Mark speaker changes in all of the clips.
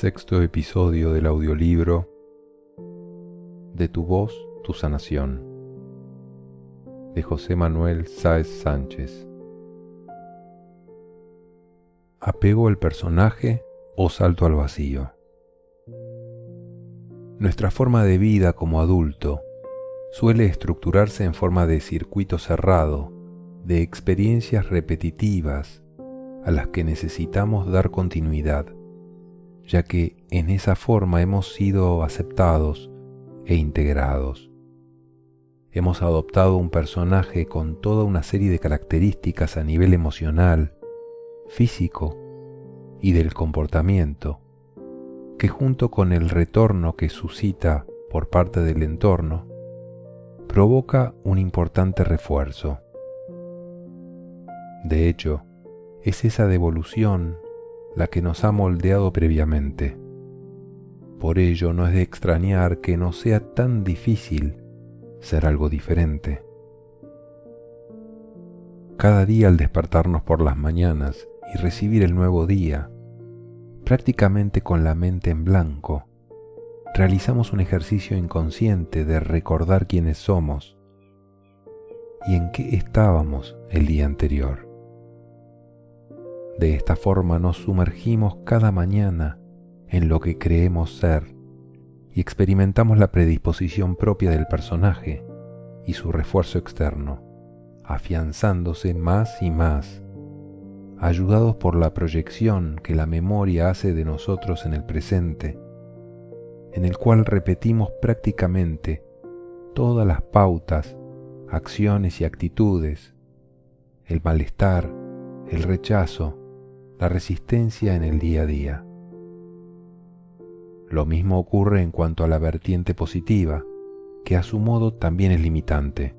Speaker 1: Sexto episodio del audiolibro De tu voz, tu sanación de José Manuel Sáez Sánchez. Apego al personaje o salto al vacío. Nuestra forma de vida como adulto suele estructurarse en forma de circuito cerrado, de experiencias repetitivas a las que necesitamos dar continuidad, ya que en esa forma hemos sido aceptados e integrados. Hemos adoptado un personaje con toda una serie de características a nivel emocional, físico y del comportamiento, que junto con el retorno que suscita por parte del entorno, provoca un importante refuerzo. De hecho, es esa devolución la que nos ha moldeado previamente. Por ello no es de extrañar que no sea tan difícil ser algo diferente. Cada día al despertarnos por las mañanas y recibir el nuevo día, prácticamente con la mente en blanco, realizamos un ejercicio inconsciente de recordar quiénes somos y en qué estábamos el día anterior. De esta forma nos sumergimos cada mañana en lo que creemos ser y experimentamos la predisposición propia del personaje y su refuerzo externo, afianzándose más y más ayudados por la proyección que la memoria hace de nosotros en el presente, en el cual repetimos prácticamente todas las pautas, acciones y actitudes, el malestar, el rechazo, la resistencia en el día a día. Lo mismo ocurre en cuanto a la vertiente positiva, que a su modo también es limitante.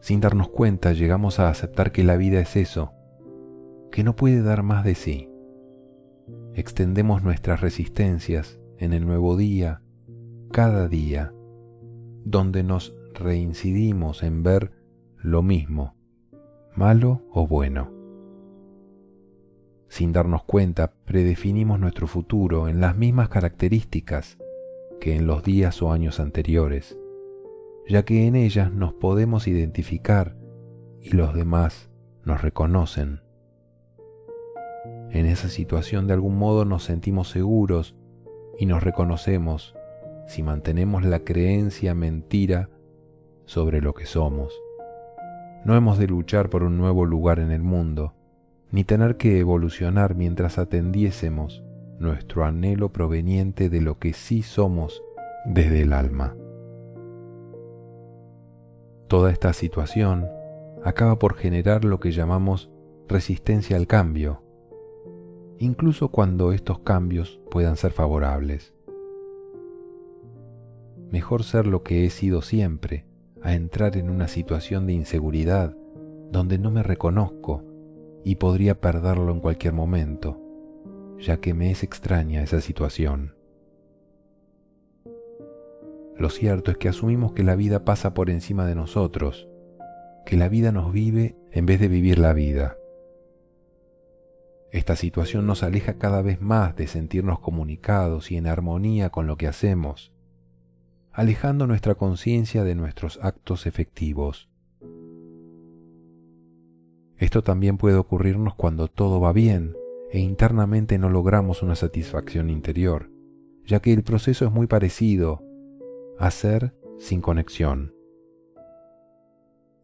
Speaker 1: Sin darnos cuenta llegamos a aceptar que la vida es eso, que no puede dar más de sí. Extendemos nuestras resistencias en el nuevo día, cada día, donde nos reincidimos en ver lo mismo, malo o bueno. Sin darnos cuenta, predefinimos nuestro futuro en las mismas características que en los días o años anteriores ya que en ellas nos podemos identificar y los demás nos reconocen. En esa situación de algún modo nos sentimos seguros y nos reconocemos si mantenemos la creencia mentira sobre lo que somos. No hemos de luchar por un nuevo lugar en el mundo, ni tener que evolucionar mientras atendiésemos nuestro anhelo proveniente de lo que sí somos desde el alma. Toda esta situación acaba por generar lo que llamamos resistencia al cambio, incluso cuando estos cambios puedan ser favorables. Mejor ser lo que he sido siempre a entrar en una situación de inseguridad donde no me reconozco y podría perderlo en cualquier momento, ya que me es extraña esa situación. Lo cierto es que asumimos que la vida pasa por encima de nosotros, que la vida nos vive en vez de vivir la vida. Esta situación nos aleja cada vez más de sentirnos comunicados y en armonía con lo que hacemos, alejando nuestra conciencia de nuestros actos efectivos. Esto también puede ocurrirnos cuando todo va bien e internamente no logramos una satisfacción interior, ya que el proceso es muy parecido hacer sin conexión.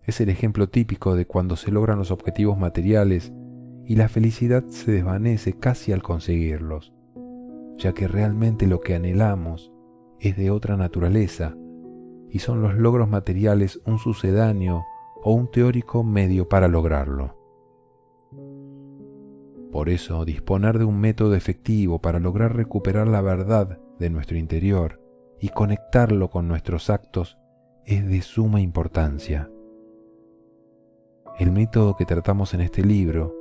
Speaker 1: Es el ejemplo típico de cuando se logran los objetivos materiales y la felicidad se desvanece casi al conseguirlos, ya que realmente lo que anhelamos es de otra naturaleza y son los logros materiales un sucedáneo o un teórico medio para lograrlo. Por eso, disponer de un método efectivo para lograr recuperar la verdad de nuestro interior y conectarlo con nuestros actos es de suma importancia. El método que tratamos en este libro,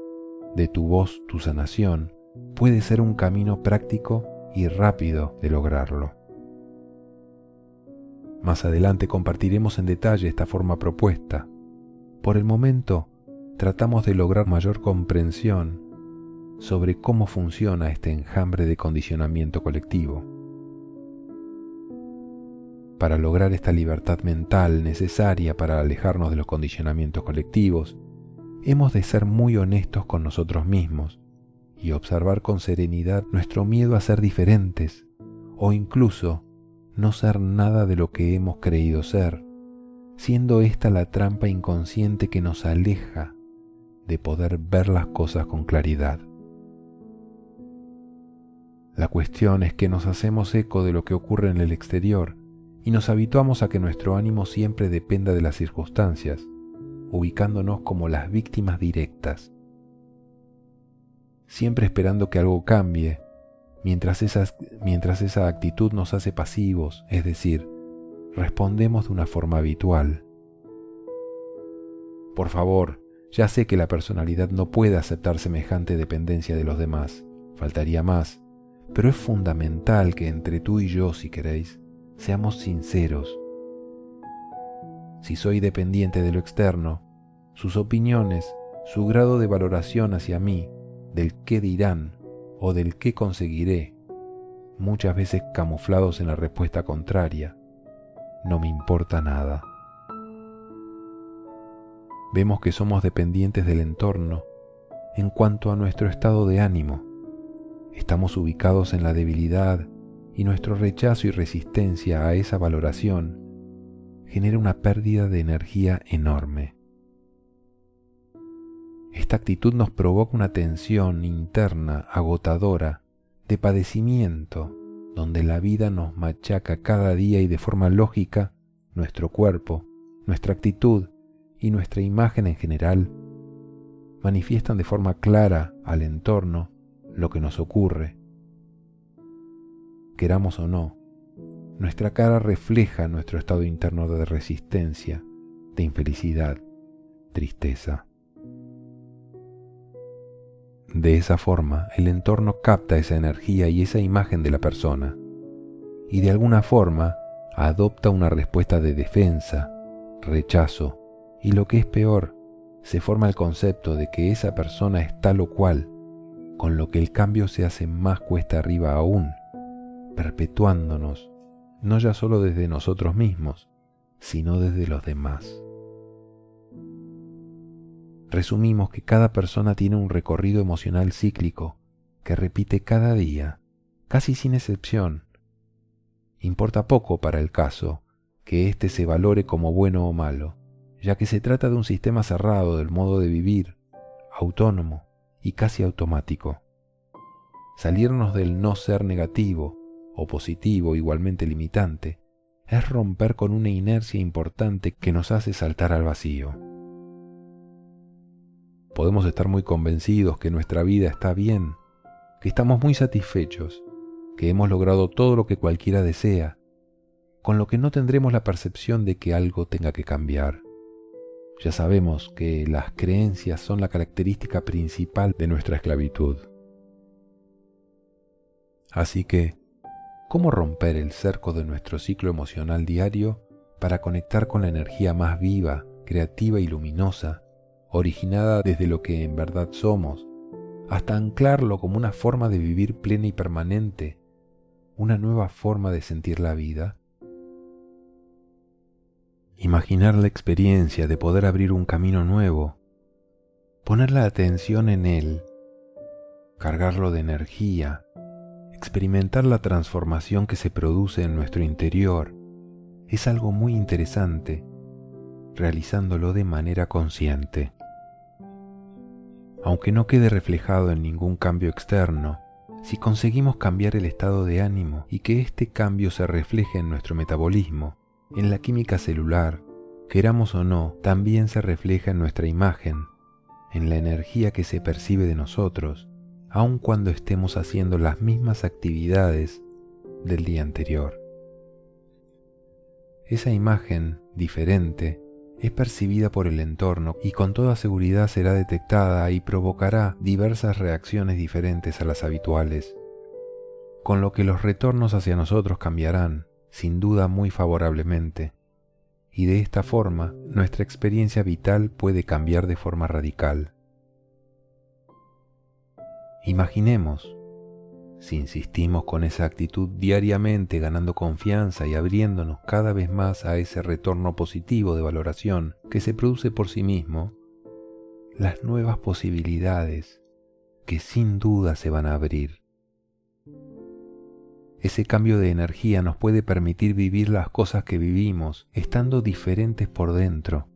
Speaker 1: de tu voz, tu sanación, puede ser un camino práctico y rápido de lograrlo. Más adelante compartiremos en detalle esta forma propuesta. Por el momento, tratamos de lograr mayor comprensión sobre cómo funciona este enjambre de condicionamiento colectivo. Para lograr esta libertad mental necesaria para alejarnos de los condicionamientos colectivos, hemos de ser muy honestos con nosotros mismos y observar con serenidad nuestro miedo a ser diferentes o incluso no ser nada de lo que hemos creído ser, siendo esta la trampa inconsciente que nos aleja de poder ver las cosas con claridad. La cuestión es que nos hacemos eco de lo que ocurre en el exterior y nos habituamos a que nuestro ánimo siempre dependa de las circunstancias, ubicándonos como las víctimas directas, siempre esperando que algo cambie, mientras, mientras esa actitud nos hace pasivos, es decir, respondemos de una forma habitual. Por favor, ya sé que la personalidad no puede aceptar semejante dependencia de los demás, faltaría más, pero es fundamental que entre tú y yo, si queréis, seamos sinceros. Si soy dependiente de lo externo, sus opiniones, su grado de valoración hacia mí, del qué dirán o del qué conseguiré, muchas veces camuflados en la respuesta contraria, no me importa nada. Vemos que somos dependientes del entorno en cuanto a nuestro estado de ánimo. Estamos ubicados en la debilidad y nuestro rechazo y resistencia a esa valoración genera una pérdida de energía enorme. Esta actitud nos provoca una tensión interna agotadora de padecimiento, donde la vida nos machaca cada día y de forma lógica nuestro cuerpo, nuestra actitud y nuestra imagen en general manifiestan de forma clara al entorno lo que nos ocurre queramos o no, nuestra cara refleja nuestro estado interno de resistencia, de infelicidad, tristeza. De esa forma, el entorno capta esa energía y esa imagen de la persona, y de alguna forma adopta una respuesta de defensa, rechazo, y lo que es peor, se forma el concepto de que esa persona es tal o cual, con lo que el cambio se hace más cuesta arriba aún perpetuándonos, no ya solo desde nosotros mismos, sino desde los demás. Resumimos que cada persona tiene un recorrido emocional cíclico que repite cada día, casi sin excepción. Importa poco para el caso que éste se valore como bueno o malo, ya que se trata de un sistema cerrado del modo de vivir, autónomo y casi automático. Salirnos del no ser negativo o positivo igualmente limitante, es romper con una inercia importante que nos hace saltar al vacío. Podemos estar muy convencidos que nuestra vida está bien, que estamos muy satisfechos, que hemos logrado todo lo que cualquiera desea, con lo que no tendremos la percepción de que algo tenga que cambiar. Ya sabemos que las creencias son la característica principal de nuestra esclavitud. Así que, cómo romper el cerco de nuestro ciclo emocional diario para conectar con la energía más viva, creativa y luminosa, originada desde lo que en verdad somos, hasta anclarlo como una forma de vivir plena y permanente, una nueva forma de sentir la vida. Imaginar la experiencia de poder abrir un camino nuevo, poner la atención en él, cargarlo de energía, experimentar la transformación que se produce en nuestro interior es algo muy interesante, realizándolo de manera consciente. Aunque no quede reflejado en ningún cambio externo, si conseguimos cambiar el estado de ánimo y que este cambio se refleje en nuestro metabolismo, en la química celular, queramos o no, también se refleja en nuestra imagen, en la energía que se percibe de nosotros aun cuando estemos haciendo las mismas actividades del día anterior. Esa imagen diferente es percibida por el entorno y con toda seguridad será detectada y provocará diversas reacciones diferentes a las habituales, con lo que los retornos hacia nosotros cambiarán, sin duda muy favorablemente, y de esta forma nuestra experiencia vital puede cambiar de forma radical. Imaginemos, si insistimos con esa actitud diariamente ganando confianza y abriéndonos cada vez más a ese retorno positivo de valoración que se produce por sí mismo, las nuevas posibilidades que sin duda se van a abrir. Ese cambio de energía nos puede permitir vivir las cosas que vivimos estando diferentes por dentro.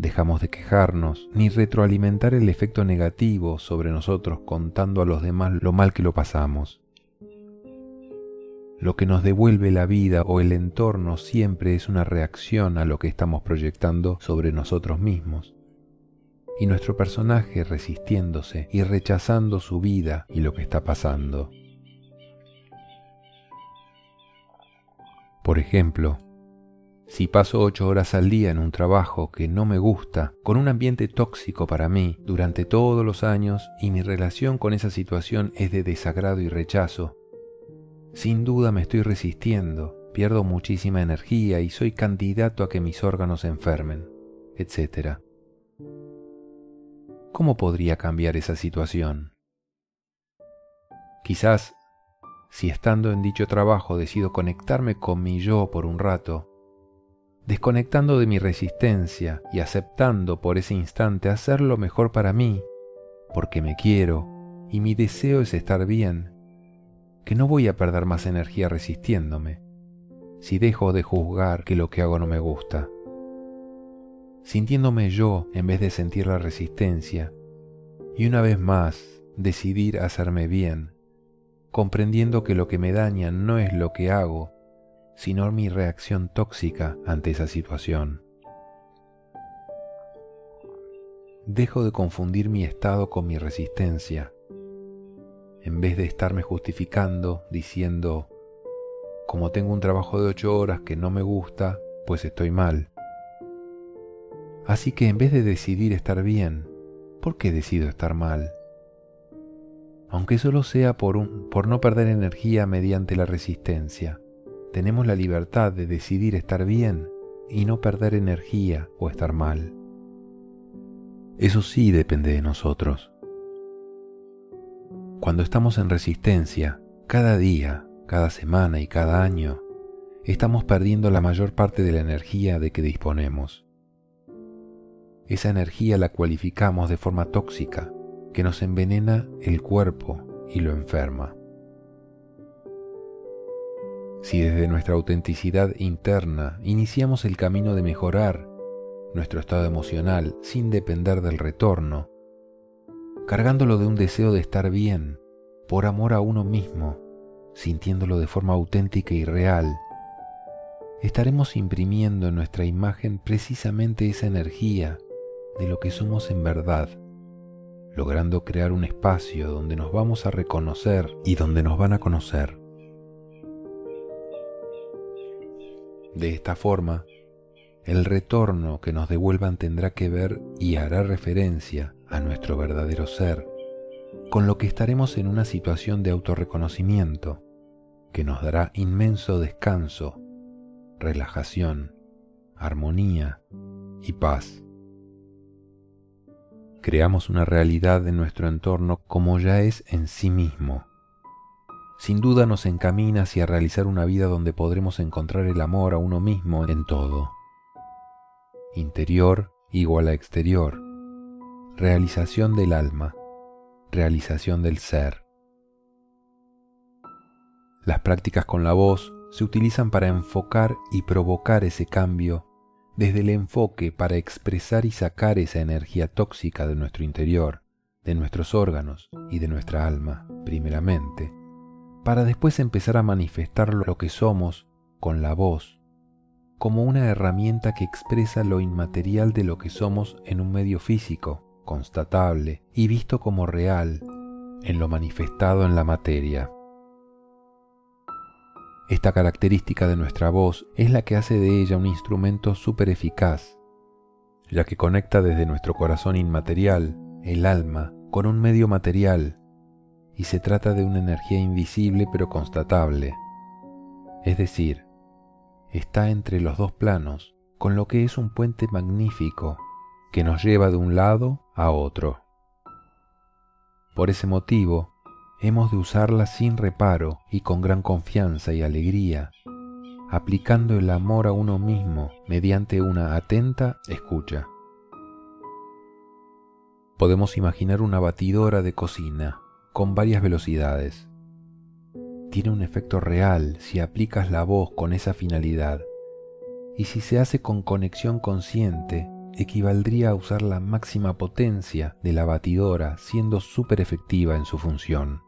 Speaker 1: Dejamos de quejarnos ni retroalimentar el efecto negativo sobre nosotros contando a los demás lo mal que lo pasamos. Lo que nos devuelve la vida o el entorno siempre es una reacción a lo que estamos proyectando sobre nosotros mismos. Y nuestro personaje resistiéndose y rechazando su vida y lo que está pasando. Por ejemplo, si paso ocho horas al día en un trabajo que no me gusta, con un ambiente tóxico para mí durante todos los años y mi relación con esa situación es de desagrado y rechazo, sin duda me estoy resistiendo, pierdo muchísima energía y soy candidato a que mis órganos enfermen, etc. ¿Cómo podría cambiar esa situación? Quizás si estando en dicho trabajo decido conectarme con mi yo por un rato, desconectando de mi resistencia y aceptando por ese instante hacer lo mejor para mí, porque me quiero y mi deseo es estar bien, que no voy a perder más energía resistiéndome, si dejo de juzgar que lo que hago no me gusta. Sintiéndome yo en vez de sentir la resistencia, y una vez más decidir hacerme bien, comprendiendo que lo que me daña no es lo que hago, sino mi reacción tóxica ante esa situación. Dejo de confundir mi estado con mi resistencia, en vez de estarme justificando diciendo, como tengo un trabajo de ocho horas que no me gusta, pues estoy mal. Así que en vez de decidir estar bien, ¿por qué decido estar mal? aunque solo sea por, no perder energía mediante la resistencia. Tenemos la libertad de decidir estar bien y no perder energía o estar mal. Eso sí depende de nosotros. Cuando estamos en resistencia, cada día, cada semana y cada año, estamos perdiendo la mayor parte de la energía de que disponemos. Esa energía la cualificamos de forma tóxica que nos envenena el cuerpo y lo enferma. Si desde nuestra autenticidad interna iniciamos el camino de mejorar nuestro estado emocional sin depender del retorno, cargándolo de un deseo de estar bien, por amor a uno mismo, sintiéndolo de forma auténtica y real, estaremos imprimiendo en nuestra imagen precisamente esa energía de lo que somos en verdad logrando crear un espacio donde nos vamos a reconocer y donde nos van a conocer. De esta forma, el retorno que nos devuelvan tendrá que ver y hará referencia a nuestro verdadero ser, con lo que estaremos en una situación de autorreconocimiento que nos dará inmenso descanso, relajación, armonía y paz creamos una realidad de nuestro entorno como ya es en sí mismo. Sin duda nos encamina hacia realizar una vida donde podremos encontrar el amor a uno mismo en todo. Interior igual a exterior. Realización del alma. Realización del ser. Las prácticas con la voz se utilizan para enfocar y provocar ese cambio desde el enfoque para expresar y sacar esa energía tóxica de nuestro interior, de nuestros órganos y de nuestra alma, primeramente, para después empezar a manifestar lo que somos con la voz, como una herramienta que expresa lo inmaterial de lo que somos en un medio físico, constatable y visto como real en lo manifestado en la materia. Esta característica de nuestra voz es la que hace de ella un instrumento súper eficaz, ya que conecta desde nuestro corazón inmaterial, el alma, con un medio material, y se trata de una energía invisible pero constatable. Es decir, está entre los dos planos, con lo que es un puente magnífico que nos lleva de un lado a otro. Por ese motivo, hemos de usarla sin reparo y con gran confianza y alegría, aplicando el amor a uno mismo mediante una atenta escucha. Podemos imaginar una batidora de cocina con varias velocidades. Tiene un efecto real si aplicas la voz con esa finalidad y si se hace con conexión consciente equivaldría a usar la máxima potencia de la batidora siendo súper efectiva en su función.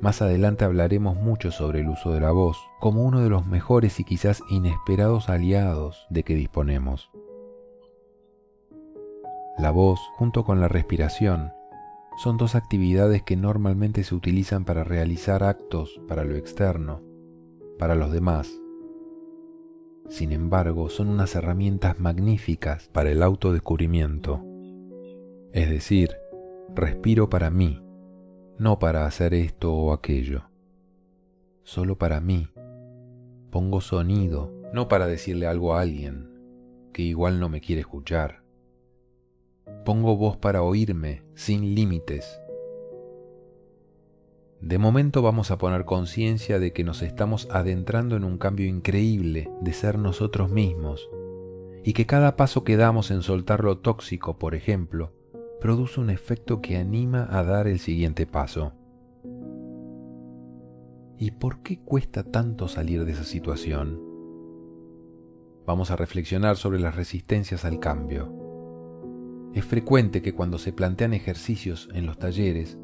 Speaker 1: Más adelante hablaremos mucho sobre el uso de la voz como uno de los mejores y quizás inesperados aliados de que disponemos. La voz, junto con la respiración, son dos actividades que normalmente se utilizan para realizar actos para lo externo, para los demás. Sin embargo, son unas herramientas magníficas para el autodescubrimiento. Es decir, respiro para mí, no para hacer esto o aquello, solo para mí. Pongo sonido, no para decirle algo a alguien que igual no me quiere escuchar. Pongo voz para oírme sin límites. De momento vamos a poner conciencia de que nos estamos adentrando en un cambio increíble de ser nosotros mismos y que cada paso que damos en soltar lo tóxico, por ejemplo, produce un efecto que anima a dar el siguiente paso. ¿Y por qué cuesta tanto salir de esa situación? Vamos a reflexionar sobre las resistencias al cambio. Es frecuente que cuando se plantean ejercicios en los talleres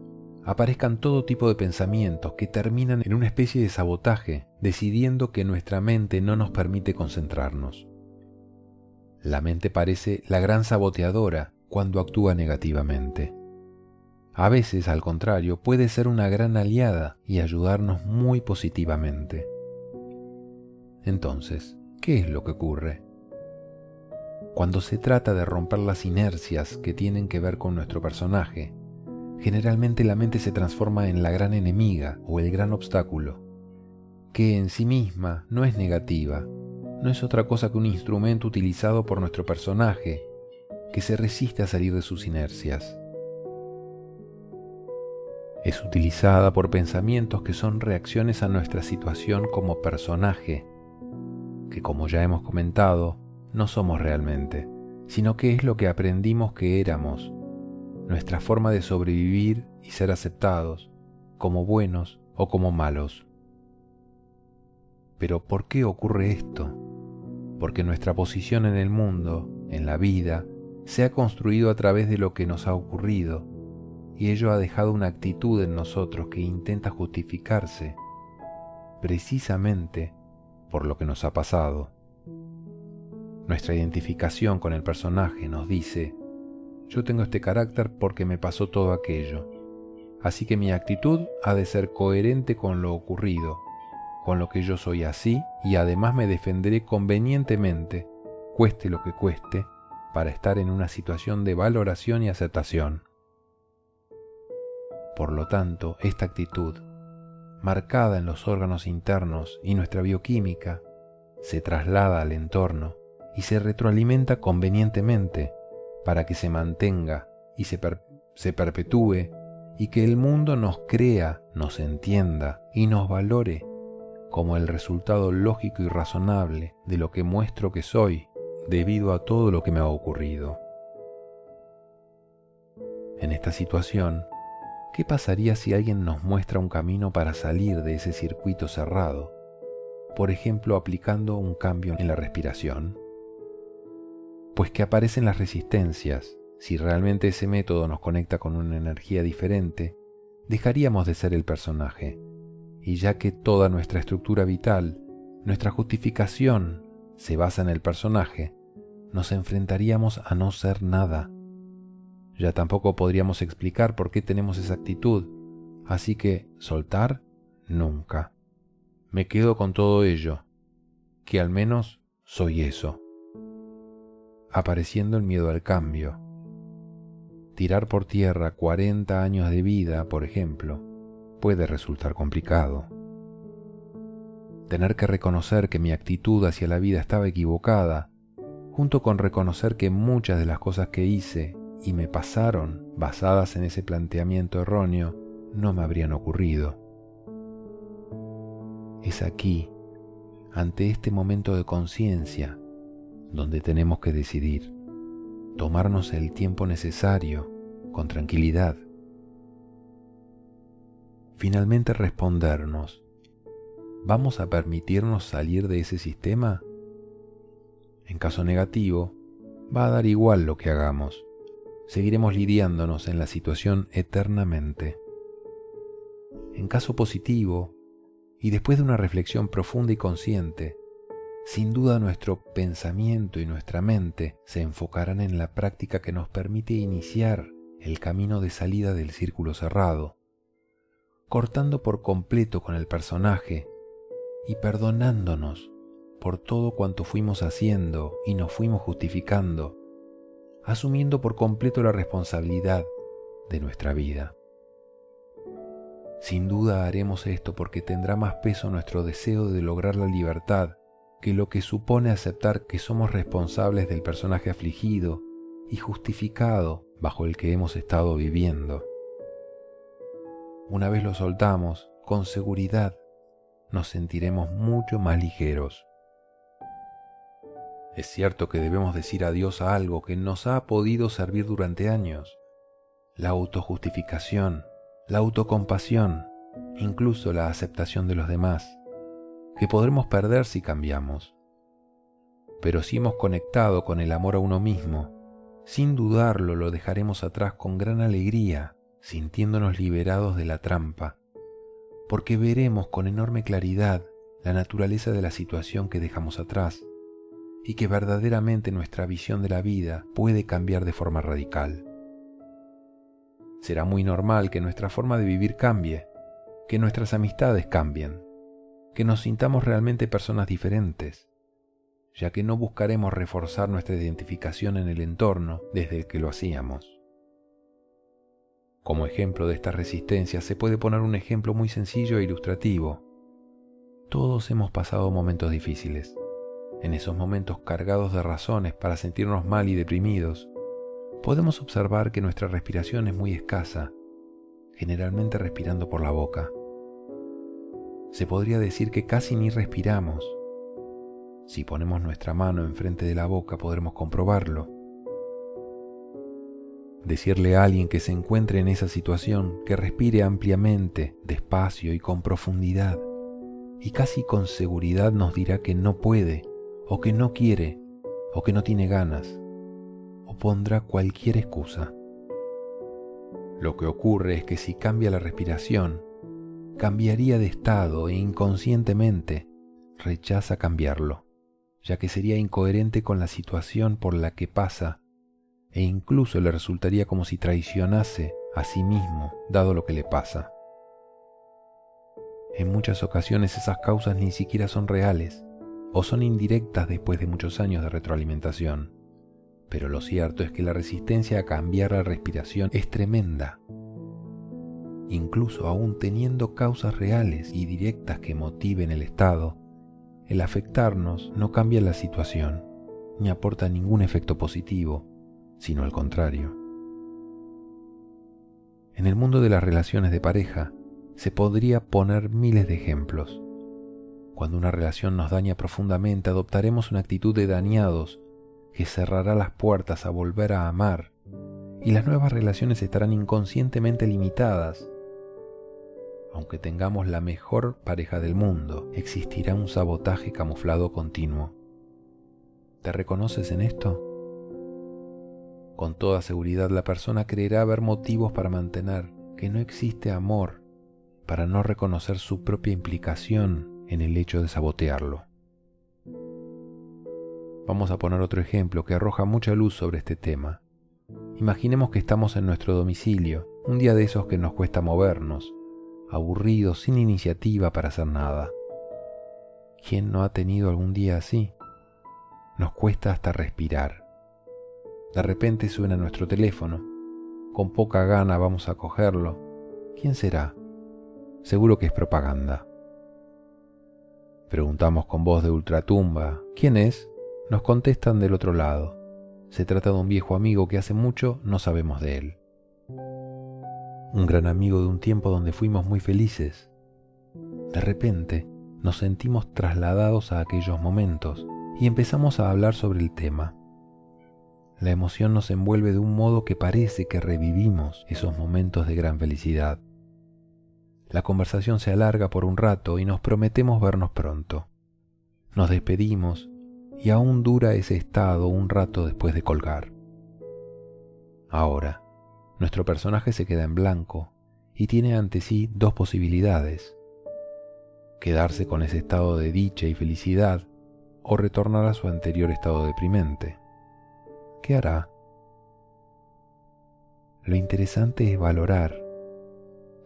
Speaker 1: aparezcan todo tipo de pensamientos que terminan en una especie de sabotaje, decidiendo que nuestra mente no nos permite concentrarnos. La mente parece la gran saboteadora cuando actúa negativamente. A veces, al contrario, puede ser una gran aliada y ayudarnos muy positivamente. Entonces, ¿qué es lo que ocurre? Cuando se trata de romper las inercias que tienen que ver con nuestro personaje, generalmente la mente se transforma en la gran enemiga o el gran obstáculo, que en sí misma no es negativa, no es otra cosa que un instrumento utilizado por nuestro personaje que se resiste a salir de sus inercias. Es utilizada por pensamientos que son reacciones a nuestra situación como personaje, que como ya hemos comentado, no somos realmente, sino que es lo que aprendimos que éramos, nuestra forma de sobrevivir y ser aceptados, como buenos o como malos. Pero ¿por qué ocurre esto? Porque nuestra posición en el mundo, en la vida, se ha construido a través de lo que nos ha ocurrido, y ello ha dejado una actitud en nosotros que intenta justificarse precisamente por lo que nos ha pasado. Nuestra identificación con el personaje nos dice, yo tengo este carácter porque me pasó todo aquello, así que mi actitud ha de ser coherente con lo ocurrido, con lo que yo soy así y además me defenderé convenientemente, cueste lo que cueste, para estar en una situación de valoración y aceptación. Por lo tanto, esta actitud, marcada en los órganos internos y nuestra bioquímica, se traslada al entorno y se retroalimenta convenientemente para que se mantenga y se, se perpetúe y que el mundo nos crea, nos entienda y nos valore como el resultado lógico y razonable de lo que muestro que soy debido a todo lo que me ha ocurrido. En esta situación, ¿qué pasaría si alguien nos muestra un camino para salir de ese circuito cerrado? Por ejemplo, aplicando un cambio en la respiración. Pues que aparecen las resistencias. Si realmente ese método nos conecta con una energía diferente, dejaríamos de ser el personaje. Y ya que toda nuestra estructura vital, nuestra justificación, se basa en el personaje, nos enfrentaríamos a no ser nada. Ya tampoco podríamos explicar por qué tenemos esa actitud, así que soltar nunca. Me quedo con todo ello, que al menos soy eso. Apareciendo el miedo al cambio. Tirar por tierra 40 años de vida, por ejemplo, puede resultar complicado tener que reconocer que mi actitud hacia la vida estaba equivocada, junto con reconocer que muchas de las cosas que hice y me pasaron basadas en ese planteamiento erróneo no me habrían ocurrido. Es aquí, ante este momento de conciencia, donde tenemos que decidir, tomarnos el tiempo necesario, con tranquilidad. Finalmente respondernos, ¿vamos a permitirnos salir de ese sistema? En caso negativo, va a dar igual lo que hagamos. Seguiremos lidiándonos en la situación eternamente. En caso positivo, y después de una reflexión profunda y consciente, sin duda nuestro pensamiento y nuestra mente se enfocarán en la práctica que nos permite iniciar el camino de salida del círculo cerrado, cortando por completo con el personaje y perdonándonos por todo cuanto fuimos haciendo y nos fuimos justificando, asumiendo por completo la responsabilidad de nuestra vida. Sin duda haremos esto porque tendrá más peso nuestro deseo de lograr la libertad que lo que supone aceptar que somos responsables del personaje afligido y justificado bajo el que hemos estado viviendo. Una vez lo soltamos, con seguridad nos sentiremos mucho más ligeros. Es cierto que debemos decir adiós a algo que nos ha podido servir durante años. La autojustificación, la autocompasión, incluso la aceptación de los demás, que podremos perder si cambiamos. Pero si hemos conectado con el amor a uno mismo, sin dudarlo lo dejaremos atrás con gran alegría, sintiéndonos liberados de la trampa, porque veremos con enorme claridad la naturaleza de la situación que dejamos atrás y que verdaderamente nuestra visión de la vida puede cambiar de forma radical. Será muy normal que nuestra forma de vivir cambie, que nuestras amistades cambien, que nos sintamos realmente personas diferentes, ya que no buscaremos reforzar nuestra identificación en el entorno desde el que lo hacíamos. Como ejemplo de esta resistencia se puede poner un ejemplo muy sencillo e ilustrativo. Todos hemos pasado momentos difíciles en esos momentos cargados de razones para sentirnos mal y deprimidos, podemos observar que nuestra respiración es muy escasa, generalmente respirando por la boca. Se podría decir que casi ni respiramos. Si ponemos nuestra mano enfrente de la boca podremos comprobarlo. Decirle a alguien que se encuentre en esa situación que respire ampliamente, despacio y con profundidad, y casi con seguridad nos dirá que no puede o que no quiere, o que no tiene ganas, o pondrá cualquier excusa. Lo que ocurre es que si cambia la respiración, cambiaría de estado e inconscientemente rechaza cambiarlo, ya que sería incoherente con la situación por la que pasa e incluso le resultaría como si traicionase a sí mismo dado lo que le pasa. En muchas ocasiones esas causas ni siquiera son reales, o son indirectas después de muchos años de retroalimentación. Pero lo cierto es que la resistencia a cambiar la respiración es tremenda. Incluso aún teniendo causas reales y directas que motiven el estado, el afectarnos no cambia la situación, ni aporta ningún efecto positivo, sino al contrario. En el mundo de las relaciones de pareja se podría poner miles de ejemplos. Cuando una relación nos daña profundamente, adoptaremos una actitud de dañados que cerrará las puertas a volver a amar y las nuevas relaciones estarán inconscientemente limitadas. Aunque tengamos la mejor pareja del mundo, existirá un sabotaje camuflado continuo. ¿Te reconoces en esto? Con toda seguridad la persona creerá haber motivos para mantener que no existe amor, para no reconocer su propia implicación en el hecho de sabotearlo. Vamos a poner otro ejemplo que arroja mucha luz sobre este tema. Imaginemos que estamos en nuestro domicilio, un día de esos que nos cuesta movernos, aburridos, sin iniciativa para hacer nada. ¿Quién no ha tenido algún día así? Nos cuesta hasta respirar. De repente suena nuestro teléfono. Con poca gana vamos a cogerlo. ¿Quién será? Seguro que es propaganda. Preguntamos con voz de ultratumba, ¿quién es? Nos contestan del otro lado. se trata de un viejo amigo que hace mucho no sabemos de él. Un gran amigo de un tiempo donde fuimos muy felices. De repente nos sentimos trasladados a aquellos momentos y empezamos a hablar sobre el tema. La emoción nos envuelve de un modo que parece que revivimos esos momentos de gran felicidad. La conversación se alarga por un rato y nos prometemos vernos pronto. Nos despedimos y aún dura ese estado un rato después de colgar. Ahora, nuestro personaje se queda en blanco y tiene ante sí dos posibilidades. Quedarse con ese estado de dicha y felicidad o retornar a su anterior estado deprimente. ¿Qué hará? Lo interesante es valorar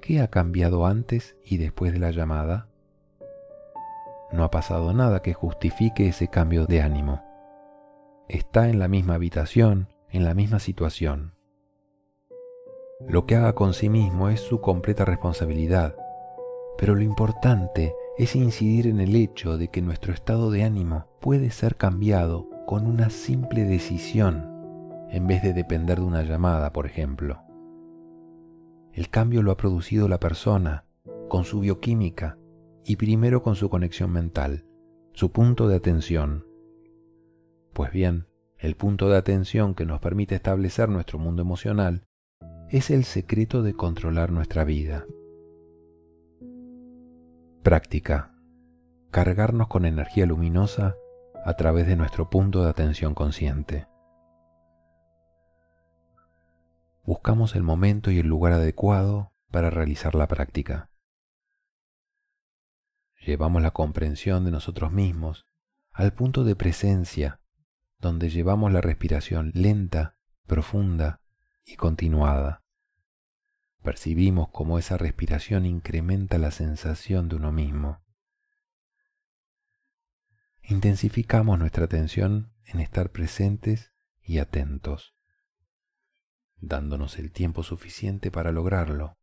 Speaker 1: qué ha cambiado antes y después de la llamada. No ha pasado nada que justifique ese cambio de ánimo. Está en la misma habitación, en la misma situación. Lo que haga con sí mismo es su completa responsabilidad, pero lo importante es incidir en el hecho de que nuestro estado de ánimo puede ser cambiado con una simple decisión en vez de depender de una llamada, por ejemplo. El cambio lo ha producido la persona, con su bioquímica y primero con su conexión mental, su punto de atención. Pues bien, el punto de atención que nos permite establecer nuestro mundo emocional es el secreto de controlar nuestra vida. Práctica. Cargarnos con energía luminosa a través de nuestro punto de atención consciente. Buscamos el momento y el lugar adecuado para realizar la práctica. Llevamos la comprensión de nosotros mismos al punto de presencia, donde llevamos la respiración lenta, profunda y continuada. Percibimos cómo esa respiración incrementa la sensación de uno mismo intensificamos nuestra atención en estar presentes y atentos, dándonos el tiempo suficiente para lograrlo.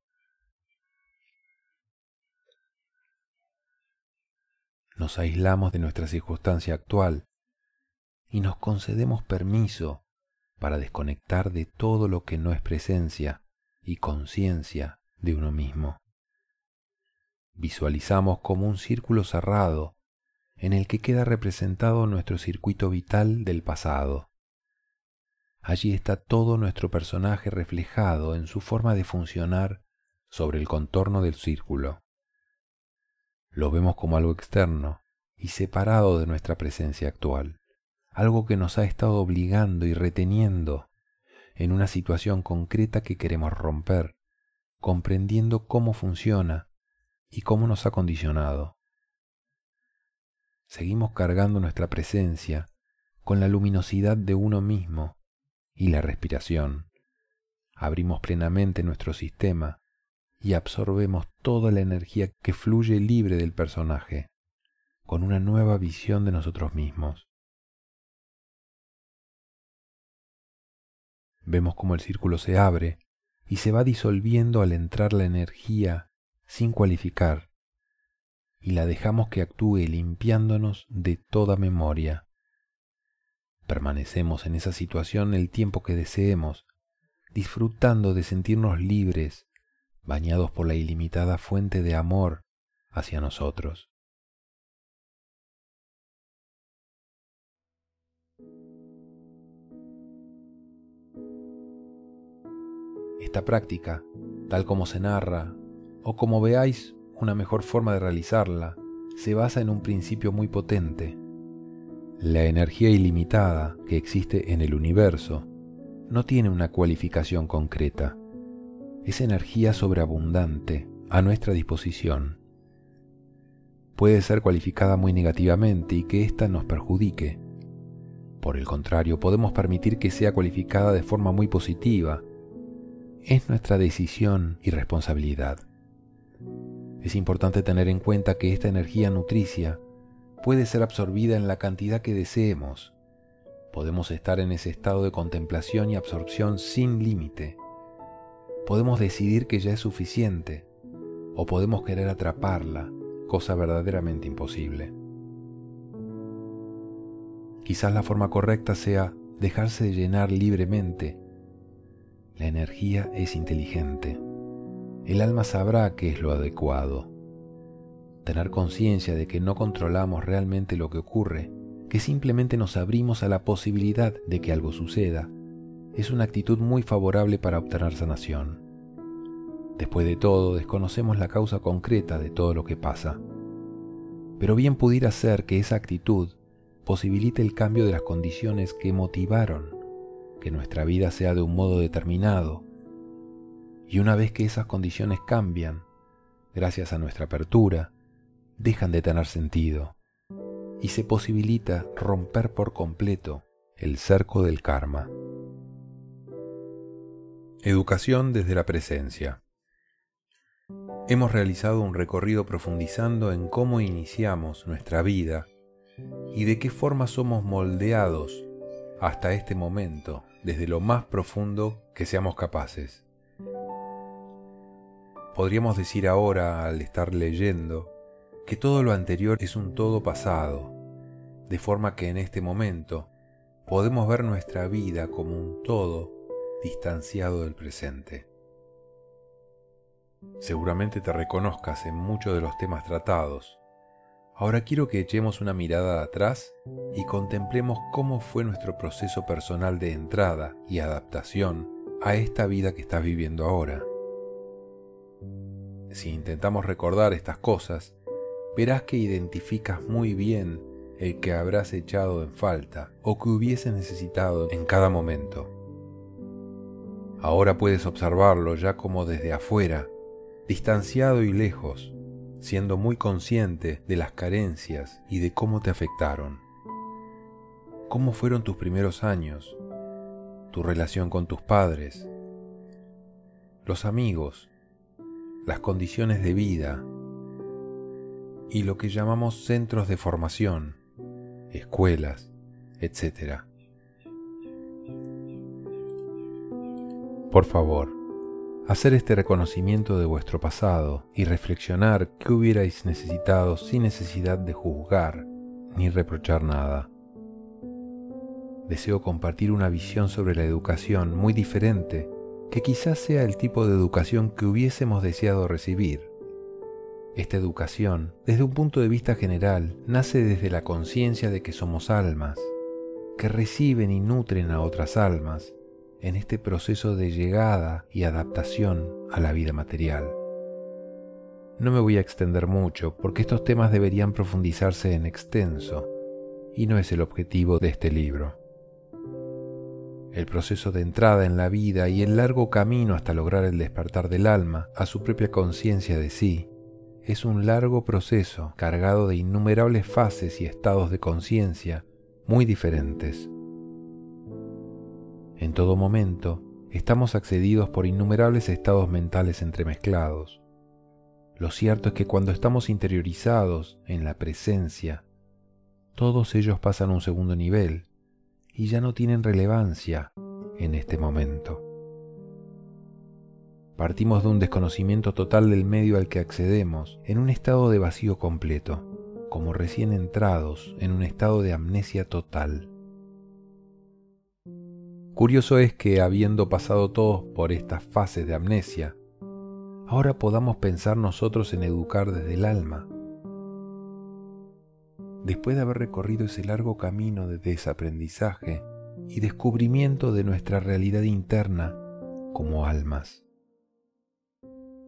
Speaker 1: Nos aislamos de nuestra circunstancia actual y nos concedemos permiso para desconectar de todo lo que no es presencia y conciencia de uno mismo. Visualizamos como un círculo cerrado en el que queda representado nuestro circuito vital del pasado. Allí está todo nuestro personaje reflejado en su forma de funcionar sobre el contorno del círculo. Lo vemos como algo externo y separado de nuestra presencia actual, algo que nos ha estado obligando y reteniendo en una situación concreta que queremos romper, comprendiendo cómo funciona y cómo nos ha condicionado seguimos cargando nuestra presencia con la luminosidad de uno mismo y la respiración. Abrimos plenamente nuestro sistema y absorbemos toda la energía que fluye libre del personaje, con una nueva visión de nosotros mismos. Vemos como el círculo se abre y se va disolviendo al entrar la energía sin cualificar y la dejamos que actúe limpiándonos de toda memoria. Permanecemos en esa situación el tiempo que deseemos, disfrutando de sentirnos libres, bañados por la ilimitada fuente de amor hacia nosotros. Esta práctica, tal como se narra, o como veáis una mejor forma de realizarla se basa en un principio muy potente. La energía ilimitada que existe en el universo no tiene una cualificación concreta. Es energía sobreabundante a nuestra disposición. Puede ser cualificada muy negativamente y que ésta nos perjudique. Por el contrario, podemos permitir que sea cualificada de forma muy positiva. Es nuestra decisión y responsabilidad. Es importante tener en cuenta que esta energía nutricia puede ser absorbida en la cantidad que deseemos. Podemos estar en ese estado de contemplación y absorción sin límite. Podemos decidir que ya es suficiente o podemos querer atraparla, cosa verdaderamente imposible. Quizás la forma correcta sea dejarse llenar libremente. La energía es inteligente. El alma sabrá qué es lo adecuado. Tener conciencia de que no controlamos realmente lo que ocurre, que simplemente nos abrimos a la posibilidad de que algo suceda, es una actitud muy favorable para obtener sanación. Después de todo, desconocemos la causa concreta de todo lo que pasa. Pero bien pudiera ser que esa actitud posibilite el cambio de las condiciones que motivaron que nuestra vida sea de un modo determinado. Y una vez que esas condiciones cambian, gracias a nuestra apertura, dejan de tener sentido y se posibilita romper por completo el cerco del karma. Educación desde la presencia. Hemos realizado un recorrido profundizando en cómo iniciamos nuestra vida y de qué forma somos moldeados hasta este momento desde lo más profundo que seamos capaces. Podríamos decir ahora, al estar leyendo, que todo lo anterior es un todo pasado, de forma que en este momento podemos ver nuestra vida como un todo distanciado del presente. Seguramente te reconozcas en muchos de los temas tratados. Ahora quiero que echemos una mirada atrás y contemplemos cómo fue nuestro proceso personal de entrada y adaptación a esta vida que estás viviendo ahora. Si intentamos recordar estas cosas, verás que identificas muy bien el que habrás echado en falta o que hubieses necesitado en cada momento. Ahora puedes observarlo ya como desde afuera, distanciado y lejos, siendo muy consciente de las carencias y de cómo te afectaron. ¿Cómo fueron tus primeros años? Tu relación con tus padres, los amigos, las condiciones de vida, y lo que llamamos centros de formación, escuelas, etc. Por favor, hacer este reconocimiento de vuestro pasado y reflexionar qué hubierais necesitado sin necesidad de juzgar ni reprochar nada. Deseo compartir una visión sobre la educación muy diferente que quizás sea el tipo de educación que hubiésemos deseado recibir esta educación, desde un punto de vista general, nace desde la conciencia de que somos almas, que reciben y nutren a otras almas en este proceso de llegada y adaptación a la vida material. No me voy a extender mucho porque estos temas deberían profundizarse en extenso y no es el objetivo de este libro. El proceso de entrada en la vida y el largo camino hasta lograr el despertar del alma a su propia conciencia de sí es un largo proceso cargado de innumerables fases y estados de conciencia muy diferentes. En todo momento, estamos accedidos por innumerables estados mentales entremezclados. Lo cierto es que cuando estamos interiorizados en la presencia, todos ellos pasan a un segundo nivel y ya no tienen relevancia en este momento. Partimos de un desconocimiento total del medio al que accedemos, en un estado de vacío completo, como recién entrados en un estado de amnesia total. Curioso es que, habiendo pasado todos por estas fases de amnesia, ahora podamos pensar nosotros en educar desde el alma. Después de haber recorrido ese largo camino de desaprendizaje y descubrimiento de nuestra realidad interna como almas.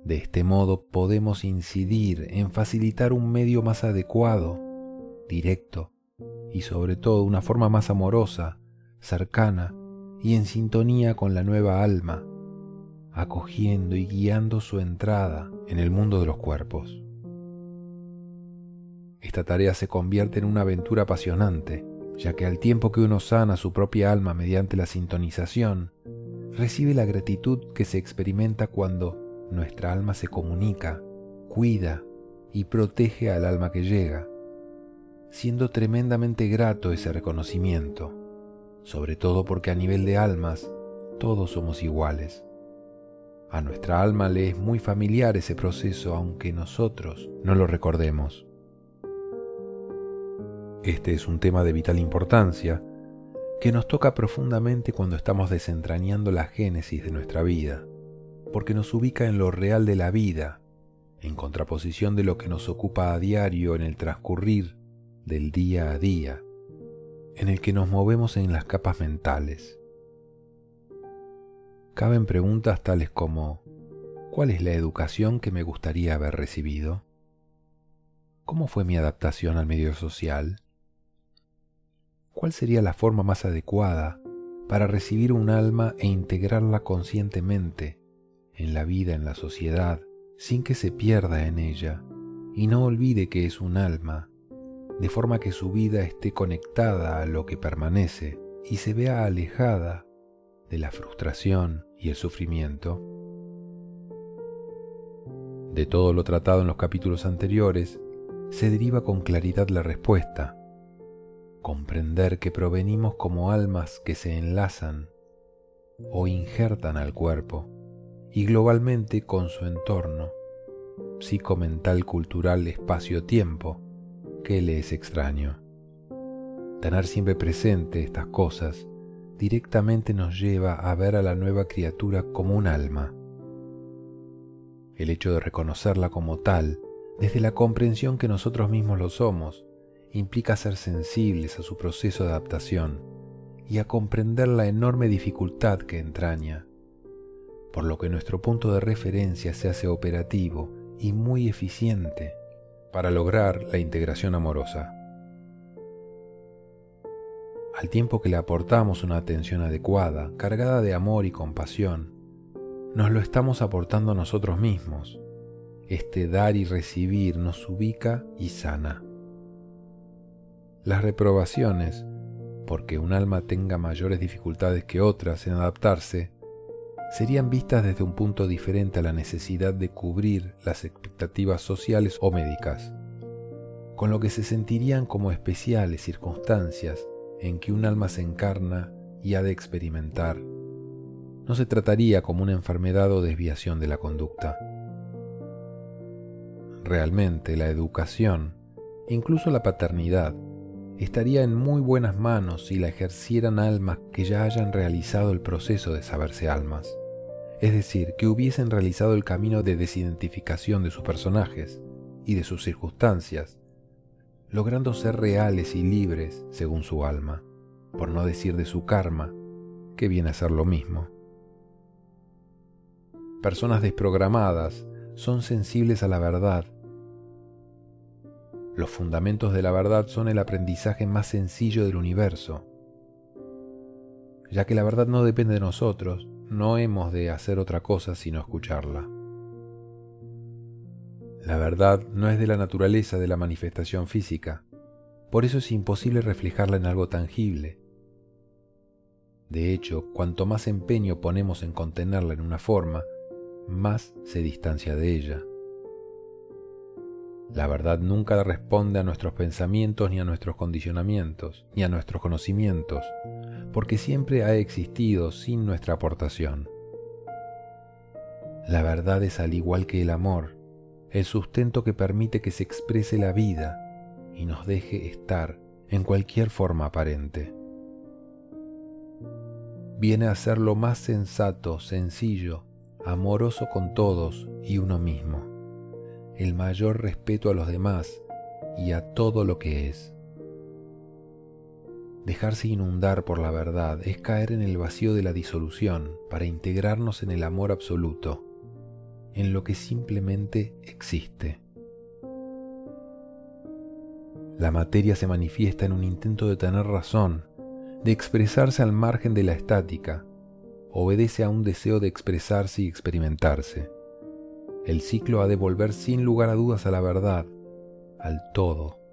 Speaker 1: De este modo podemos incidir en facilitar un medio más adecuado, directo y sobre todo una forma más amorosa, cercana y en sintonía con la nueva alma, acogiendo y guiando su entrada en el mundo de los cuerpos. Esta tarea se convierte en una aventura apasionante, ya que al tiempo que uno sana su propia alma mediante la sintonización, recibe la gratitud que se experimenta cuando nuestra alma se comunica, cuida y protege al alma que llega, siendo tremendamente grato ese reconocimiento, sobre todo porque a nivel de almas todos somos iguales. A nuestra alma le es muy familiar ese proceso aunque nosotros no lo recordemos. Este es un tema de vital importancia, que nos toca profundamente cuando estamos desentrañando la génesis de nuestra vida, porque nos ubica en lo real de la vida, en contraposición de lo que nos ocupa a diario en el transcurrir del día a día, en el que nos movemos en las capas mentales. Caben preguntas tales como, ¿cuál es la educación que me gustaría haber recibido? ¿Cómo fue mi adaptación al medio social? ¿Cuál sería la forma más adecuada para recibir un alma e integrarla conscientemente en la vida, en la sociedad, sin que se pierda en ella y no olvide que es un alma, de forma que su vida esté conectada a lo que permanece y se vea alejada de la frustración y el sufrimiento? De todo lo tratado en los capítulos anteriores, se deriva con claridad la respuesta comprender que provenimos como almas que se enlazan o injertan al cuerpo y globalmente con su entorno, psicomental, cultural, espacio-tiempo, que le es extraño. Tener siempre presente estas cosas directamente nos lleva a ver a la nueva criatura como un alma. El hecho de reconocerla como tal, desde la comprensión que nosotros mismos lo somos, implica ser sensibles a su proceso de adaptación y a comprender la enorme dificultad que entraña, por lo que nuestro punto de referencia se hace operativo y muy eficiente para lograr la integración amorosa. Al tiempo que le aportamos una atención adecuada, cargada de amor y compasión, nos lo estamos aportando a nosotros mismos. Este dar y recibir nos ubica y sana. Las reprobaciones, porque un alma tenga mayores dificultades que otras en adaptarse, serían vistas desde un punto diferente a la necesidad de cubrir las expectativas sociales o médicas, con lo que se sentirían como especiales circunstancias en que un alma se encarna y ha de experimentar. No se trataría como una enfermedad o desviación de la conducta. Realmente la educación, incluso la paternidad, estaría en muy buenas manos si la ejercieran almas que ya hayan realizado el proceso de saberse almas, es decir, que hubiesen realizado el camino de desidentificación de sus personajes y de sus circunstancias, logrando ser reales y libres según su alma, por no decir de su karma, que viene a ser lo mismo. Personas desprogramadas son sensibles a la verdad los fundamentos de la verdad son el aprendizaje más sencillo del universo. Ya que la verdad no depende de nosotros, no hemos de hacer otra cosa sino escucharla. La verdad no es de la naturaleza de la manifestación física, por eso es imposible reflejarla en algo tangible. De hecho, cuanto más empeño ponemos en contenerla en una forma, más se distancia de ella. La verdad nunca responde a nuestros pensamientos ni a nuestros condicionamientos, ni a nuestros conocimientos, porque siempre ha existido sin nuestra aportación. La verdad es al igual que el amor, el sustento que permite que se exprese la vida y nos deje estar en cualquier forma aparente. Viene a ser lo más sensato, sencillo, amoroso con todos y uno mismo el mayor respeto a los demás y a todo lo que es. Dejarse inundar por la verdad es caer en el vacío de la disolución para integrarnos en el amor absoluto, en lo que simplemente existe. La materia se manifiesta en un intento de tener razón, de expresarse al margen de la estática, obedece a un deseo de expresarse y experimentarse. El ciclo ha de volver sin lugar a dudas a la verdad, al todo.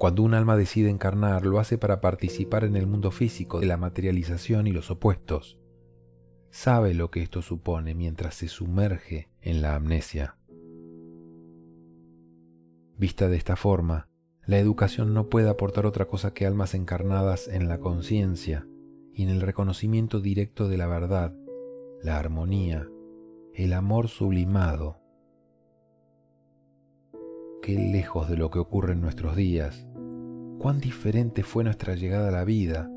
Speaker 1: Cuando un alma decide encarnar, lo hace para participar en el mundo físico de la materialización y los opuestos. Sabe lo que esto supone mientras se sumerge en la amnesia. Vista de esta forma, la educación no puede aportar otra cosa que almas encarnadas en la conciencia y en el reconocimiento directo de la verdad, la armonía el amor sublimado. Qué lejos de lo que ocurre en nuestros días, cuán diferente fue nuestra llegada a la vida,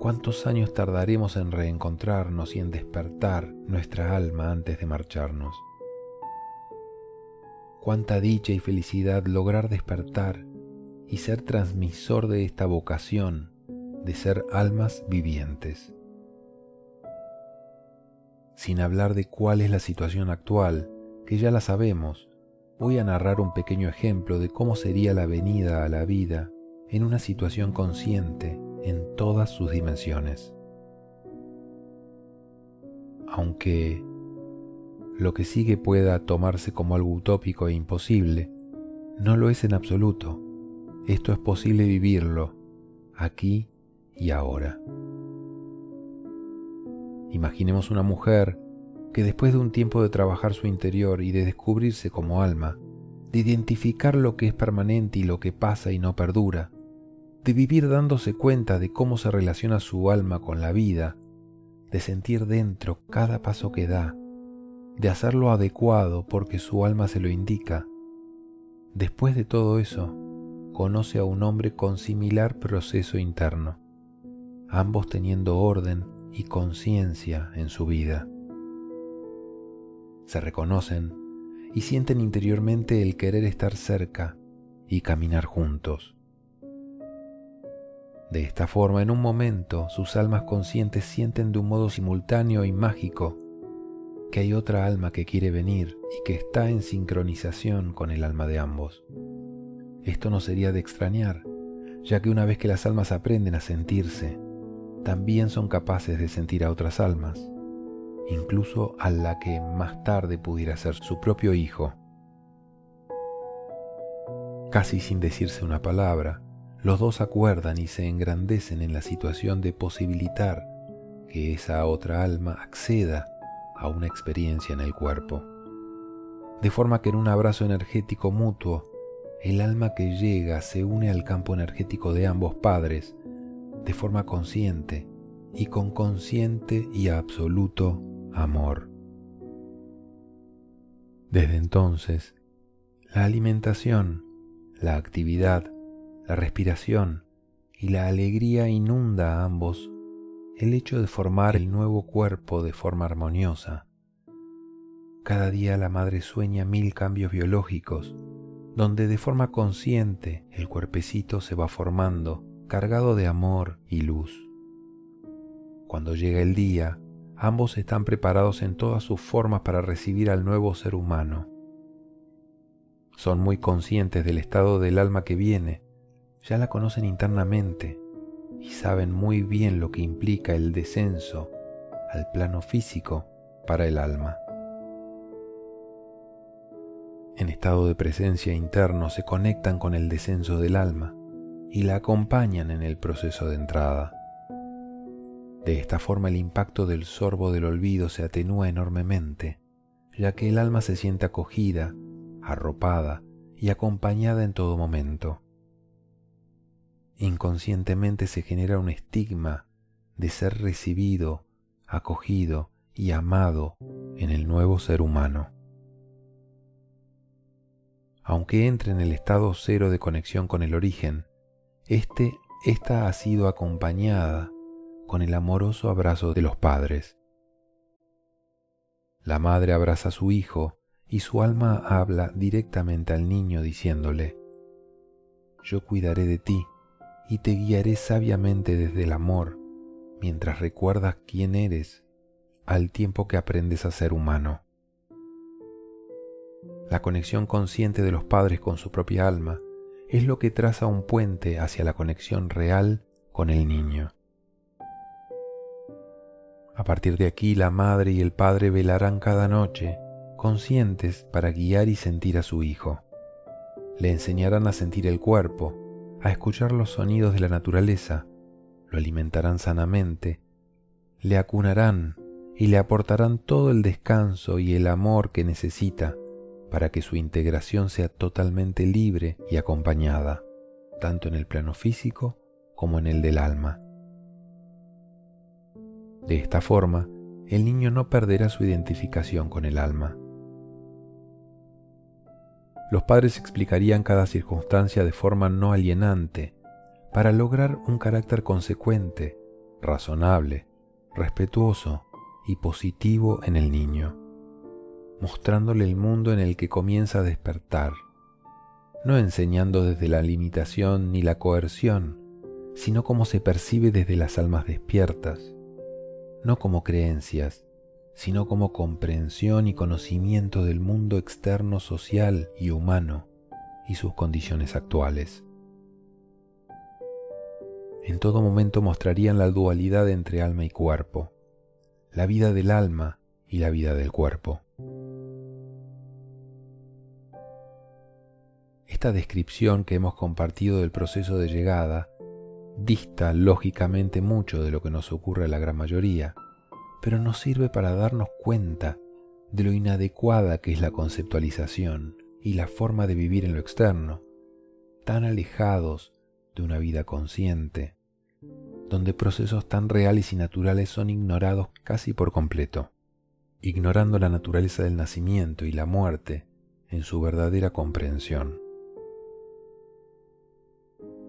Speaker 1: cuántos años tardaremos en reencontrarnos y en despertar nuestra alma antes de marcharnos. Cuánta dicha y felicidad lograr despertar y ser transmisor de esta vocación de ser almas vivientes. Sin hablar de cuál es la situación actual, que ya la sabemos, voy a narrar un pequeño ejemplo de cómo sería la venida a la vida en una situación consciente en todas sus dimensiones. Aunque lo que sigue pueda tomarse como algo utópico e imposible, no lo es en absoluto. Esto es posible vivirlo aquí y ahora. Imaginemos una mujer que después de un tiempo de trabajar su interior y de descubrirse como alma, de identificar lo que es permanente y lo que pasa y no perdura, de vivir dándose cuenta de cómo se relaciona su alma con la vida, de sentir dentro cada paso que da, de hacerlo adecuado porque su alma se lo indica. Después de todo eso, conoce a un hombre con similar proceso interno, ambos teniendo orden y conciencia en su vida se reconocen y sienten interiormente el querer estar cerca y caminar juntos. De esta forma, en un momento, sus almas conscientes sienten de un modo simultáneo y mágico que hay otra alma que quiere venir y que está en sincronización con el alma de ambos. Esto no sería de extrañar, ya que una vez que las almas aprenden a sentirse, también son capaces de sentir a otras almas incluso a la que más tarde pudiera ser su propio hijo. Casi sin decirse una palabra, los dos acuerdan y se engrandecen en la situación de posibilitar que esa otra alma acceda a una experiencia en el cuerpo. De forma que en un abrazo energético mutuo, el alma que llega se une al campo energético de ambos padres de forma consciente y con consciente y absoluto amor. Desde entonces, la alimentación, la actividad, la respiración y la alegría inunda a ambos el hecho de formar el nuevo cuerpo de forma armoniosa. Cada día la madre sueña mil cambios biológicos, donde de forma consciente el cuerpecito se va formando, cargado de amor y luz. Cuando llega el día, Ambos están preparados en todas sus formas para recibir al nuevo ser humano. Son muy conscientes del estado del alma que viene, ya la conocen internamente y saben muy bien lo que implica el descenso al plano físico para el alma. En estado de presencia interno se conectan con el descenso del alma y la acompañan en el proceso de entrada. De esta forma el impacto del sorbo del olvido se atenúa enormemente, ya que el alma se siente acogida, arropada y acompañada en todo momento. Inconscientemente se genera un estigma de ser recibido, acogido y amado en el nuevo ser humano. Aunque entre en el estado cero de conexión con el origen, este, esta ha sido acompañada con el amoroso abrazo de los padres. La madre abraza a su hijo y su alma habla directamente al niño diciéndole, Yo cuidaré de ti y te guiaré sabiamente desde el amor mientras recuerdas quién eres al tiempo que aprendes a ser humano. La conexión consciente de los padres con su propia alma es lo que traza un puente hacia la conexión real con el niño. A partir de aquí la madre y el padre velarán cada noche, conscientes para guiar y sentir a su hijo. Le enseñarán a sentir el cuerpo, a escuchar los sonidos de la naturaleza, lo alimentarán sanamente, le acunarán y le aportarán todo el descanso y el amor que necesita para que su integración sea totalmente libre y acompañada, tanto en el plano físico como en el del alma. De esta forma, el niño no perderá su identificación con el alma. Los padres explicarían cada circunstancia de forma no alienante para lograr un carácter consecuente, razonable, respetuoso y positivo en el niño, mostrándole el mundo en el que comienza a despertar, no enseñando desde la limitación ni la coerción, sino como se percibe desde las almas despiertas, no como creencias, sino como comprensión y conocimiento del mundo externo social y humano y sus condiciones actuales. En todo momento mostrarían la dualidad entre alma y cuerpo, la vida del alma y la vida del cuerpo. Esta descripción que hemos compartido del proceso de llegada dista lógicamente mucho de lo que nos ocurre a la gran mayoría, pero nos sirve para darnos cuenta de lo inadecuada que es la conceptualización y la forma de vivir en lo externo, tan alejados de una vida consciente, donde procesos tan reales y naturales son ignorados casi por completo, ignorando la naturaleza del nacimiento y la muerte en su verdadera comprensión.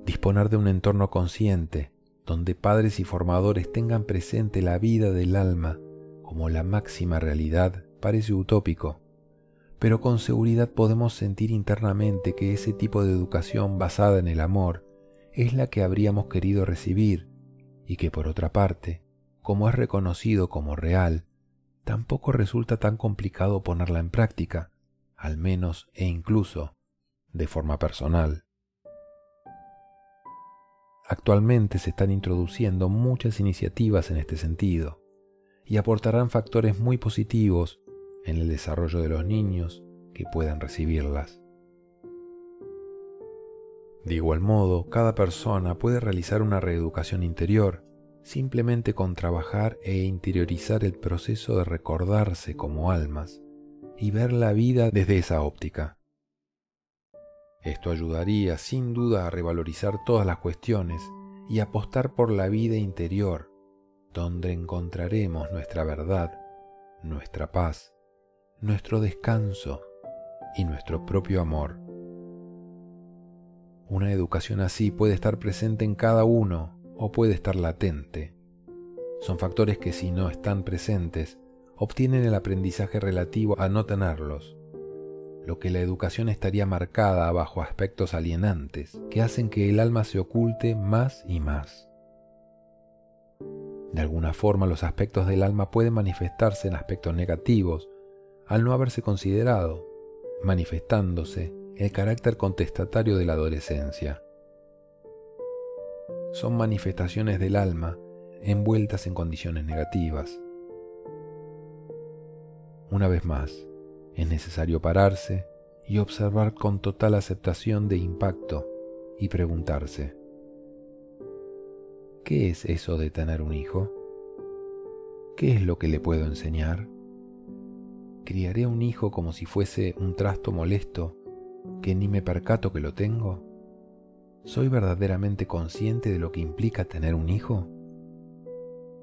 Speaker 1: Disponer de un entorno consciente donde padres y formadores tengan presente la vida del alma como la máxima realidad parece utópico, pero con seguridad podemos sentir internamente que ese tipo de educación basada en el amor es la que habríamos querido recibir y que por otra parte, como es reconocido como real, tampoco resulta tan complicado ponerla en práctica, al menos e incluso de forma personal. Actualmente se están introduciendo muchas iniciativas en este sentido y aportarán factores muy positivos en el desarrollo de los niños que puedan recibirlas. De igual modo, cada persona puede realizar una reeducación interior simplemente con trabajar e interiorizar el proceso de recordarse como almas y ver la vida desde esa óptica. Esto ayudaría sin duda a revalorizar todas las cuestiones y apostar por la vida interior, donde encontraremos nuestra verdad, nuestra paz, nuestro descanso y nuestro propio amor. Una educación así puede estar presente en cada uno o puede estar latente. Son factores que si no están presentes, obtienen el aprendizaje relativo a no tenerlos lo que la educación estaría marcada bajo aspectos alienantes que hacen que el alma se oculte más y más. De alguna forma los aspectos del alma pueden manifestarse en aspectos negativos al no haberse considerado, manifestándose el carácter contestatario de la adolescencia. Son manifestaciones del alma envueltas en condiciones negativas. Una vez más, es necesario pararse y observar con total aceptación de impacto y preguntarse, ¿qué es eso de tener un hijo? ¿Qué es lo que le puedo enseñar? ¿Criaré un hijo como si fuese un trasto molesto que ni me percato que lo tengo? ¿Soy verdaderamente consciente de lo que implica tener un hijo?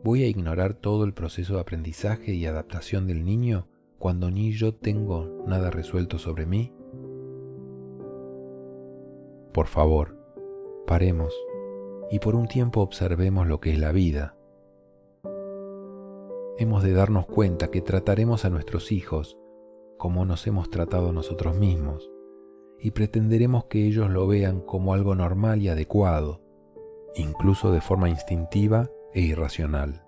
Speaker 1: ¿Voy a ignorar todo el proceso de aprendizaje y adaptación del niño cuando ni yo tengo nada resuelto sobre mí? Por favor, paremos y por un tiempo observemos lo que es la vida. Hemos de darnos cuenta que trataremos a nuestros hijos como nos hemos tratado nosotros mismos y pretenderemos que ellos lo vean como algo normal y adecuado, incluso de forma instintiva e irracional.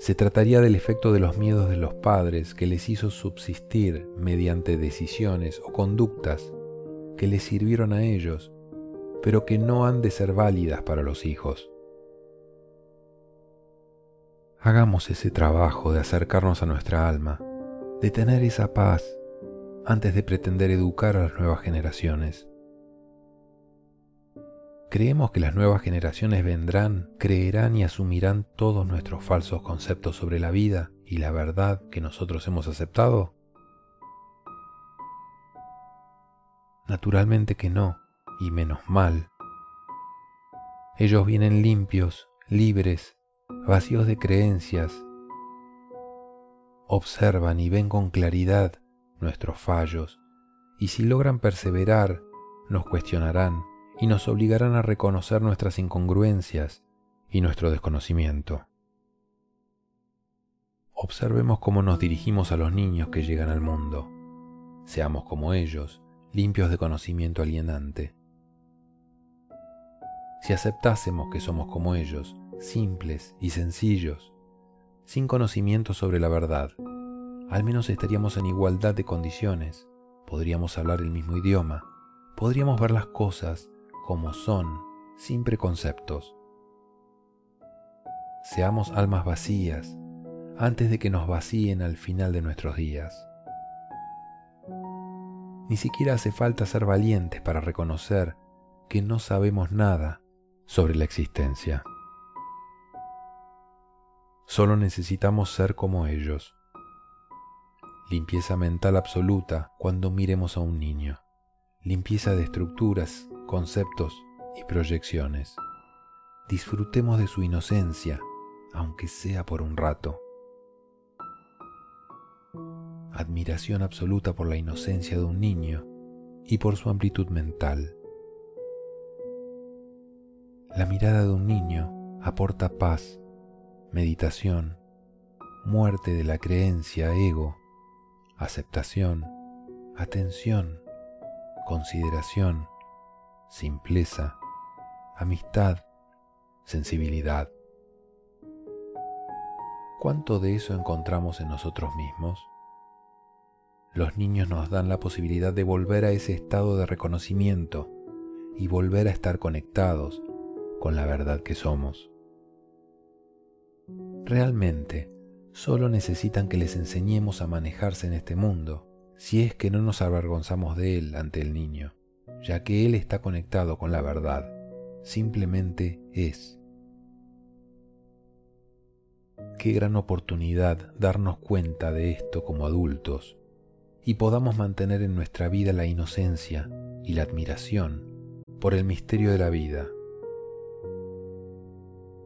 Speaker 1: Se trataría del efecto de los miedos de los padres que les hizo subsistir mediante decisiones o conductas que les sirvieron a ellos, pero que no han de ser válidas para los hijos. Hagamos ese trabajo de acercarnos a nuestra alma, de tener esa paz antes de pretender educar a las nuevas generaciones. Creemos que las nuevas generaciones vendrán, creerán y asumirán todos nuestros falsos conceptos sobre la vida y la verdad que nosotros hemos aceptado? Naturalmente que no, y menos mal. Ellos vienen limpios, libres, vacíos de creencias. Observan y ven con claridad nuestros fallos, y si logran perseverar, nos cuestionarán y nos obligarán a reconocer nuestras incongruencias y nuestro desconocimiento. Observemos cómo nos dirigimos a los niños que llegan al mundo. Seamos como ellos, limpios de conocimiento alienante. Si aceptásemos que somos como ellos, simples y sencillos, sin conocimiento sobre la verdad, al menos estaríamos en igualdad de condiciones, podríamos hablar el mismo idioma, podríamos ver las cosas como son, sin preconceptos. Seamos almas vacías, antes de que nos vacíen al final de nuestros días. Ni siquiera hace falta ser valientes para reconocer que no sabemos nada sobre la existencia. Solo necesitamos ser como ellos. Limpieza mental absoluta cuando miremos a un niño. Limpieza de estructuras, conceptos y proyecciones. Disfrutemos de su inocencia, aunque sea por un rato admiración absoluta por la inocencia de un niño y por su amplitud mental. La mirada de un niño aporta paz, meditación, muerte de la creencia, ego, aceptación, atención, consideración, simpleza, amistad, sensibilidad. ¿Cuánto de eso encontramos en nosotros mismos? los niños nos dan la posibilidad de volver a ese estado de reconocimiento y volver a estar conectados con la verdad que somos. Realmente, solo necesitan que les enseñemos a manejarse en este mundo, si es que no nos avergonzamos de él ante el niño, ya que él está conectado con la verdad, simplemente es. Qué gran oportunidad darnos cuenta de esto como adultos y podamos mantener en nuestra vida la inocencia y la admiración por el misterio de la vida.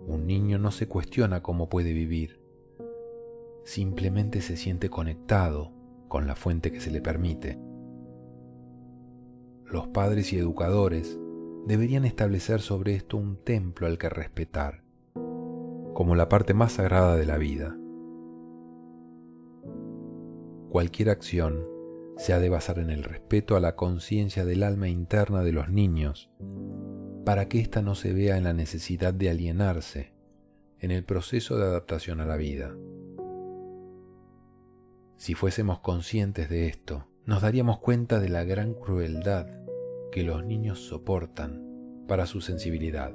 Speaker 1: Un niño no se cuestiona cómo puede vivir, simplemente se siente conectado con la fuente que se le permite. Los padres y educadores deberían establecer sobre esto un templo al que respetar, como la parte más sagrada de la vida cualquier acción se ha de basar en el respeto a la conciencia del alma interna de los niños, para que ésta no se vea en la necesidad de alienarse en el proceso de adaptación a la vida. Si fuésemos conscientes de esto, nos daríamos cuenta de la gran crueldad que los niños soportan para su sensibilidad.